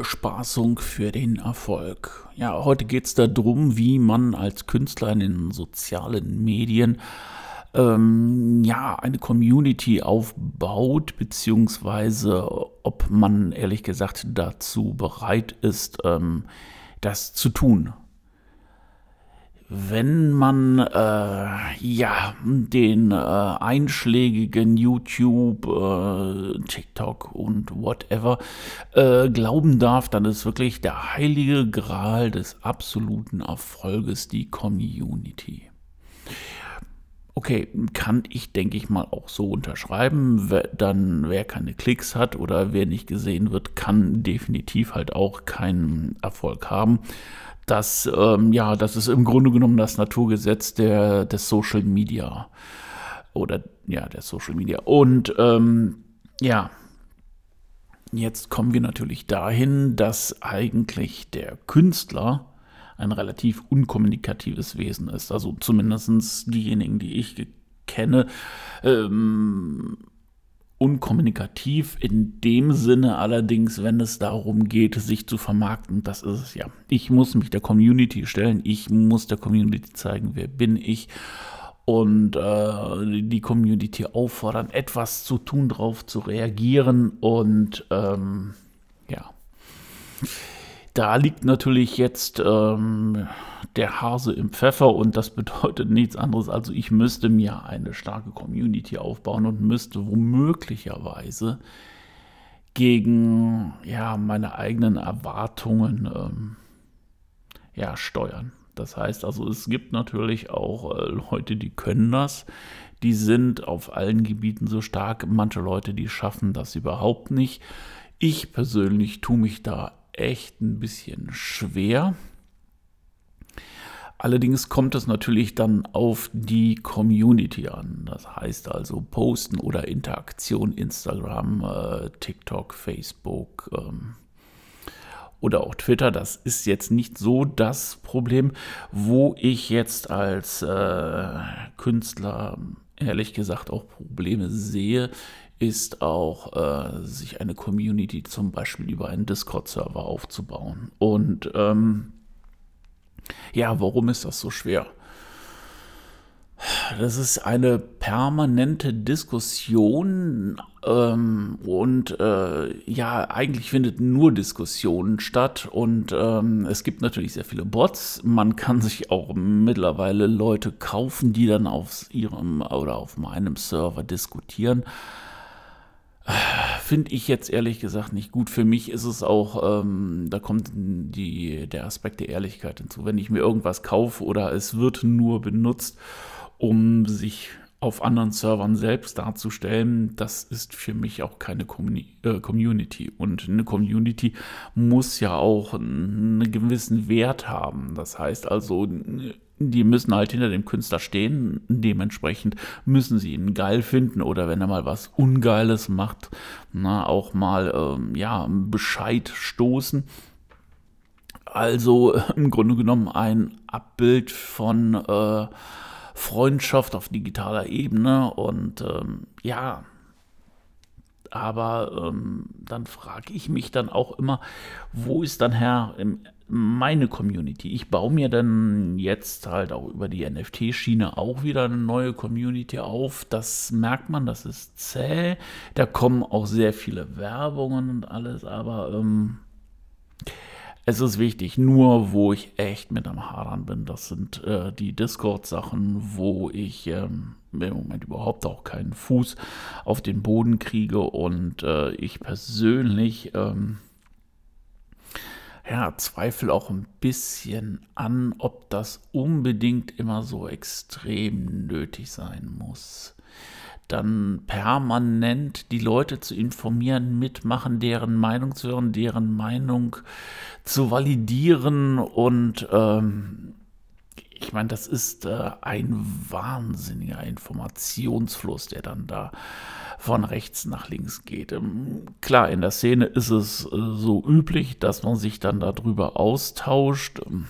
Bespaßung für den Erfolg. Ja, heute geht es darum, wie man als Künstler in den sozialen Medien ähm, ja, eine Community aufbaut, beziehungsweise ob man ehrlich gesagt dazu bereit ist, ähm, das zu tun wenn man äh, ja den äh, einschlägigen YouTube, äh, TikTok und whatever äh, glauben darf, dann ist wirklich der heilige Gral des absoluten Erfolges die Community. Okay, kann ich, denke ich mal, auch so unterschreiben. Dann, wer keine Klicks hat oder wer nicht gesehen wird, kann definitiv halt auch keinen Erfolg haben das, ähm, ja, das ist im Grunde genommen das Naturgesetz der, des Social Media. Oder ja, der Social Media. Und ähm, ja, jetzt kommen wir natürlich dahin, dass eigentlich der Künstler ein relativ unkommunikatives Wesen ist. Also zumindest diejenigen, die ich kenne, ähm, unkommunikativ in dem Sinne allerdings, wenn es darum geht, sich zu vermarkten, das ist es ja. Ich muss mich der Community stellen, ich muss der Community zeigen, wer bin ich und äh, die Community auffordern, etwas zu tun, darauf zu reagieren und ähm, ja da liegt natürlich jetzt ähm, der Hase im Pfeffer und das bedeutet nichts anderes. Also ich müsste mir eine starke Community aufbauen und müsste womöglicherweise gegen ja, meine eigenen Erwartungen ähm, ja, steuern. Das heißt also, es gibt natürlich auch äh, Leute, die können das. Die sind auf allen Gebieten so stark. Manche Leute, die schaffen das überhaupt nicht. Ich persönlich tue mich da echt ein bisschen schwer. Allerdings kommt es natürlich dann auf die Community an. Das heißt also Posten oder Interaktion, Instagram, äh, TikTok, Facebook ähm, oder auch Twitter. Das ist jetzt nicht so das Problem, wo ich jetzt als äh, Künstler ehrlich gesagt auch Probleme sehe, ist auch, äh, sich eine Community zum Beispiel über einen Discord-Server aufzubauen. Und ähm, ja, warum ist das so schwer? Das ist eine permanente Diskussion ähm, und äh, ja, eigentlich findet nur Diskussion statt und ähm, es gibt natürlich sehr viele Bots. Man kann sich auch mittlerweile Leute kaufen, die dann auf ihrem oder auf meinem Server diskutieren. Finde ich jetzt ehrlich gesagt nicht gut. Für mich ist es auch, ähm, da kommt die, der Aspekt der Ehrlichkeit hinzu. Wenn ich mir irgendwas kaufe oder es wird nur benutzt, um sich auf anderen Servern selbst darzustellen, das ist für mich auch keine äh, Community. Und eine Community muss ja auch einen gewissen Wert haben. Das heißt also, die müssen halt hinter dem Künstler stehen. Dementsprechend müssen sie ihn geil finden oder wenn er mal was Ungeiles macht, na, auch mal ähm, ja, Bescheid stoßen. Also im Grunde genommen ein Abbild von äh, Freundschaft auf digitaler Ebene und ähm, ja, aber ähm, dann frage ich mich dann auch immer, wo ist dann Herr im meine Community. Ich baue mir dann jetzt halt auch über die NFT-Schiene auch wieder eine neue Community auf. Das merkt man, das ist zäh. Da kommen auch sehr viele Werbungen und alles, aber ähm, es ist wichtig. Nur wo ich echt mit am Hadern bin, das sind äh, die Discord-Sachen, wo ich ähm, im Moment überhaupt auch keinen Fuß auf den Boden kriege und äh, ich persönlich. Ähm, ja, zweifle auch ein bisschen an, ob das unbedingt immer so extrem nötig sein muss. Dann permanent die Leute zu informieren, mitmachen, deren Meinung zu hören, deren Meinung zu validieren und ähm, ich meine, das ist äh, ein wahnsinniger Informationsfluss, der dann da von rechts nach links geht. Ähm, klar, in der Szene ist es äh, so üblich, dass man sich dann darüber austauscht. Ähm,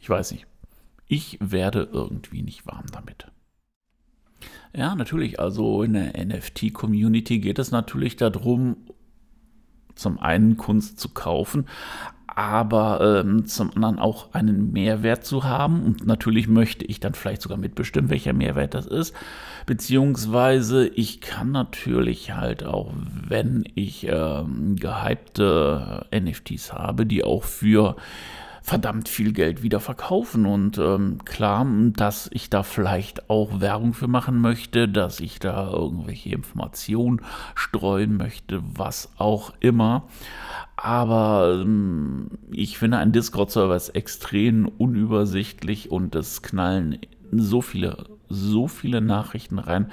ich weiß nicht. Ich werde irgendwie nicht warm damit. Ja, natürlich. Also in der NFT-Community geht es natürlich darum, zum einen Kunst zu kaufen, aber ähm, zum anderen auch einen Mehrwert zu haben. Und natürlich möchte ich dann vielleicht sogar mitbestimmen, welcher Mehrwert das ist. Beziehungsweise ich kann natürlich halt auch, wenn ich ähm, gehypte NFTs habe, die auch für verdammt viel Geld wieder verkaufen. Und ähm, klar, dass ich da vielleicht auch Werbung für machen möchte, dass ich da irgendwelche Informationen streuen möchte, was auch immer. Aber ähm, ich finde, ein Discord-Server ist extrem unübersichtlich und es knallen so viele, so viele Nachrichten rein.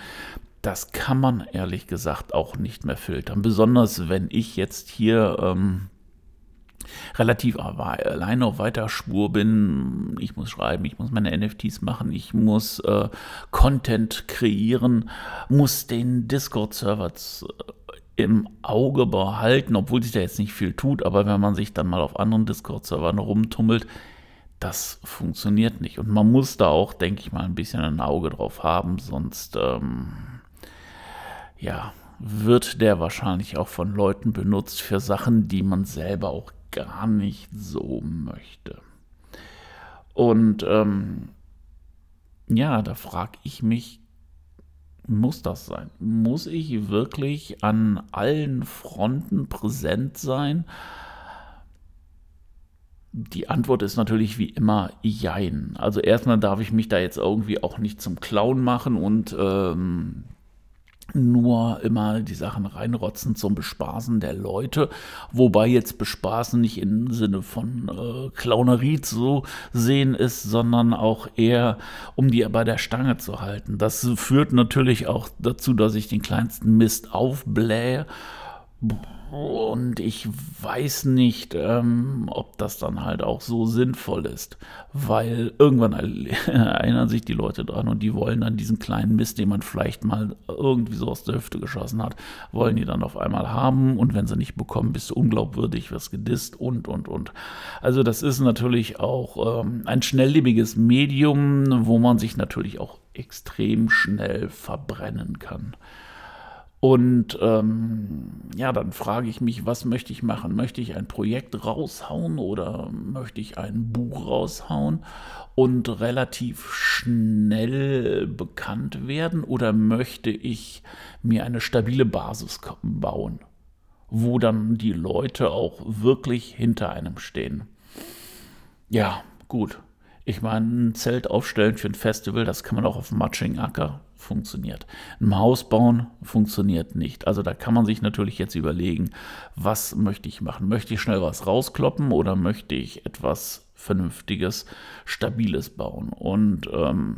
Das kann man ehrlich gesagt auch nicht mehr filtern. Besonders wenn ich jetzt hier ähm, relativ alleine auf weiter Spur bin. Ich muss schreiben, ich muss meine NFTs machen, ich muss äh, Content kreieren, muss den Discord-Server im Auge behalten, obwohl sich da jetzt nicht viel tut, aber wenn man sich dann mal auf anderen Discord-Servern rumtummelt, das funktioniert nicht. Und man muss da auch, denke ich mal, ein bisschen ein Auge drauf haben, sonst ähm, ja, wird der wahrscheinlich auch von Leuten benutzt für Sachen, die man selber auch gar nicht so möchte. Und ähm, ja, da frage ich mich, muss das sein? Muss ich wirklich an allen Fronten präsent sein? Die Antwort ist natürlich wie immer Jein. Also erstmal darf ich mich da jetzt irgendwie auch nicht zum Clown machen und ähm, nur immer die Sachen reinrotzen zum Bespaßen der Leute, wobei jetzt Bespaßen nicht im Sinne von äh, Clownerie zu sehen ist, sondern auch eher, um die bei der Stange zu halten. Das führt natürlich auch dazu, dass ich den kleinsten Mist aufblähe und ich weiß nicht, ähm, ob das dann halt auch so sinnvoll ist, weil irgendwann erinnern sich die Leute dran und die wollen dann diesen kleinen Mist, den man vielleicht mal irgendwie so aus der Hüfte geschossen hat, wollen die dann auf einmal haben und wenn sie nicht bekommen, bist du unglaubwürdig, wirst gedisst und, und, und. Also das ist natürlich auch ähm, ein schnelllebiges Medium, wo man sich natürlich auch extrem schnell verbrennen kann. Und ähm, ja, dann frage ich mich, was möchte ich machen? Möchte ich ein Projekt raushauen oder möchte ich ein Buch raushauen und relativ schnell bekannt werden oder möchte ich mir eine stabile Basis bauen, wo dann die Leute auch wirklich hinter einem stehen? Ja, gut. Ich meine, ein Zelt aufstellen für ein Festival, das kann man auch auf dem Matching Acker funktioniert. Ein Haus bauen funktioniert nicht. Also da kann man sich natürlich jetzt überlegen, was möchte ich machen? Möchte ich schnell was rauskloppen oder möchte ich etwas Vernünftiges, Stabiles bauen? Und ähm,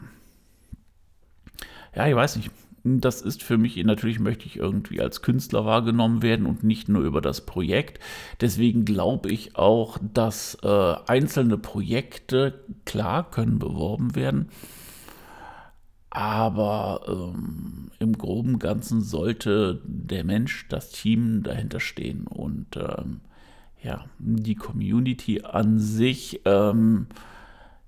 ja, ich weiß nicht. Das ist für mich, natürlich möchte ich irgendwie als Künstler wahrgenommen werden und nicht nur über das Projekt. Deswegen glaube ich auch, dass äh, einzelne Projekte, klar, können beworben werden aber ähm, im groben Ganzen sollte der Mensch, das Team dahinter stehen. Und ähm, ja, die Community an sich ähm,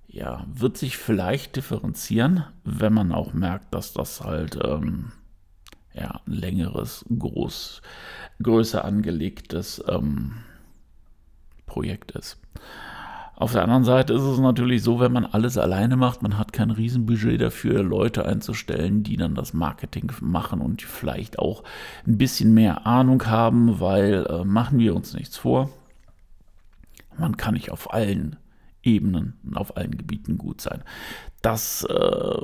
ja, wird sich vielleicht differenzieren, wenn man auch merkt, dass das halt ähm, ja, ein längeres, groß, größer angelegtes ähm, Projekt ist. Auf der anderen Seite ist es natürlich so, wenn man alles alleine macht, man hat kein Riesenbudget dafür, Leute einzustellen, die dann das Marketing machen und vielleicht auch ein bisschen mehr Ahnung haben, weil äh, machen wir uns nichts vor. Man kann nicht auf allen Ebenen und auf allen Gebieten gut sein. Das, äh,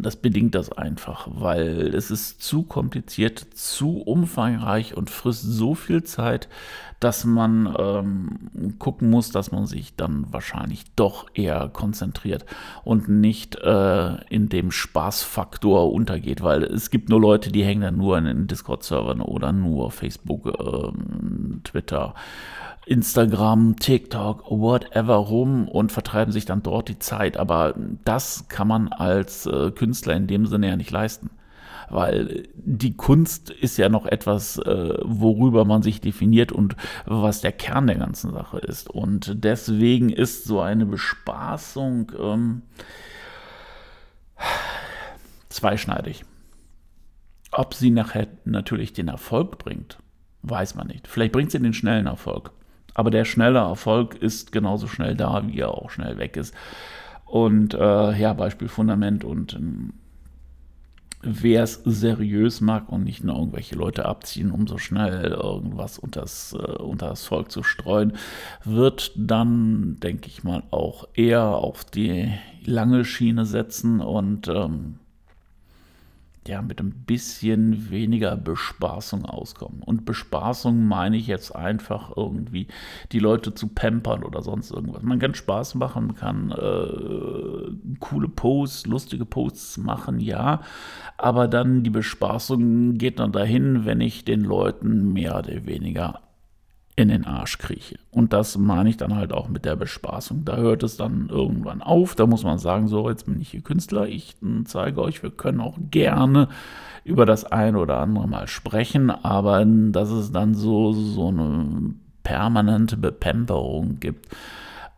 das bedingt das einfach, weil es ist zu kompliziert, zu umfangreich und frisst so viel Zeit, dass man ähm, gucken muss, dass man sich dann wahrscheinlich doch eher konzentriert und nicht äh, in dem Spaßfaktor untergeht, weil es gibt nur Leute, die hängen dann nur in den Discord-Servern oder nur Facebook, äh, Twitter Instagram, TikTok, whatever rum und vertreiben sich dann dort die Zeit. Aber das kann man als äh, Künstler in dem Sinne ja nicht leisten. Weil die Kunst ist ja noch etwas, äh, worüber man sich definiert und was der Kern der ganzen Sache ist. Und deswegen ist so eine Bespaßung ähm, zweischneidig. Ob sie nachher natürlich den Erfolg bringt, weiß man nicht. Vielleicht bringt sie den schnellen Erfolg. Aber der schnelle Erfolg ist genauso schnell da, wie er auch schnell weg ist. Und äh, ja, Beispiel Fundament und ähm, wer es seriös mag und nicht nur irgendwelche Leute abziehen, um so schnell irgendwas unter das, äh, unter das Volk zu streuen, wird dann, denke ich mal, auch eher auf die lange Schiene setzen und ähm, ja, mit ein bisschen weniger Bespaßung auskommen. Und Bespaßung meine ich jetzt einfach irgendwie, die Leute zu pampern oder sonst irgendwas. Man kann Spaß machen, kann äh, coole Posts, lustige Posts machen, ja, aber dann die Bespaßung geht dann dahin, wenn ich den Leuten mehr oder weniger in den Arsch krieche. Und das meine ich dann halt auch mit der Bespaßung. Da hört es dann irgendwann auf. Da muss man sagen, so, jetzt bin ich hier Künstler, ich zeige euch, wir können auch gerne über das eine oder andere mal sprechen, aber dass es dann so, so eine permanente Bepemperung gibt,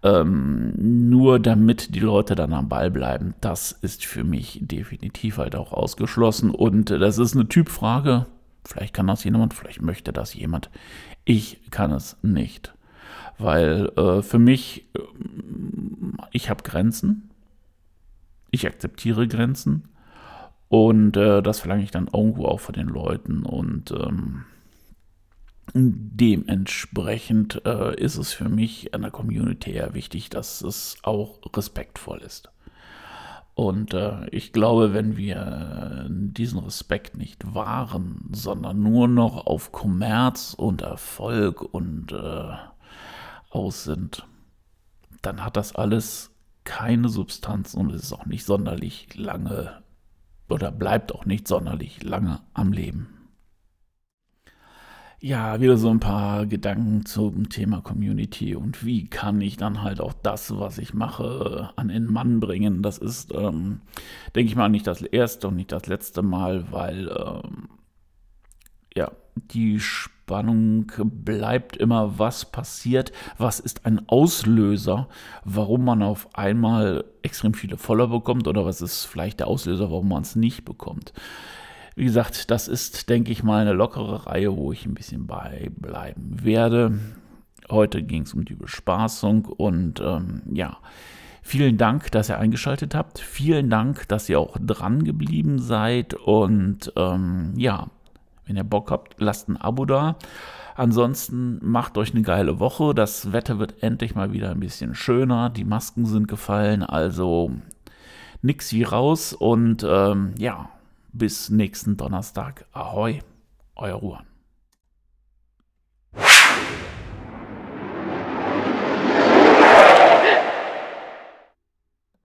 ähm, nur damit die Leute dann am Ball bleiben, das ist für mich definitiv halt auch ausgeschlossen. Und das ist eine Typfrage. Vielleicht kann das jemand, vielleicht möchte das jemand. Ich kann es nicht. Weil äh, für mich, äh, ich habe Grenzen. Ich akzeptiere Grenzen. Und äh, das verlange ich dann irgendwo auch von den Leuten. Und ähm, dementsprechend äh, ist es für mich an der Community eher wichtig, dass es auch respektvoll ist. Und äh, ich glaube, wenn wir diesen Respekt nicht wahren, sondern nur noch auf Kommerz und Erfolg und äh, aus sind, dann hat das alles keine Substanz und ist auch nicht sonderlich lange oder bleibt auch nicht sonderlich lange am Leben. Ja, wieder so ein paar Gedanken zum Thema Community und wie kann ich dann halt auch das, was ich mache, an den Mann bringen. Das ist, ähm, denke ich mal, nicht das erste und nicht das letzte Mal, weil ähm, ja, die Spannung bleibt immer, was passiert, was ist ein Auslöser, warum man auf einmal extrem viele Follower bekommt oder was ist vielleicht der Auslöser, warum man es nicht bekommt. Wie gesagt, das ist, denke ich mal, eine lockere Reihe, wo ich ein bisschen beibleiben werde. Heute ging es um die Bespaßung und ähm, ja, vielen Dank, dass ihr eingeschaltet habt. Vielen Dank, dass ihr auch dran geblieben seid und ähm, ja, wenn ihr Bock habt, lasst ein Abo da. Ansonsten macht euch eine geile Woche. Das Wetter wird endlich mal wieder ein bisschen schöner. Die Masken sind gefallen, also nix wie raus und ähm, ja, bis nächsten Donnerstag. Ahoi, euer Ruan.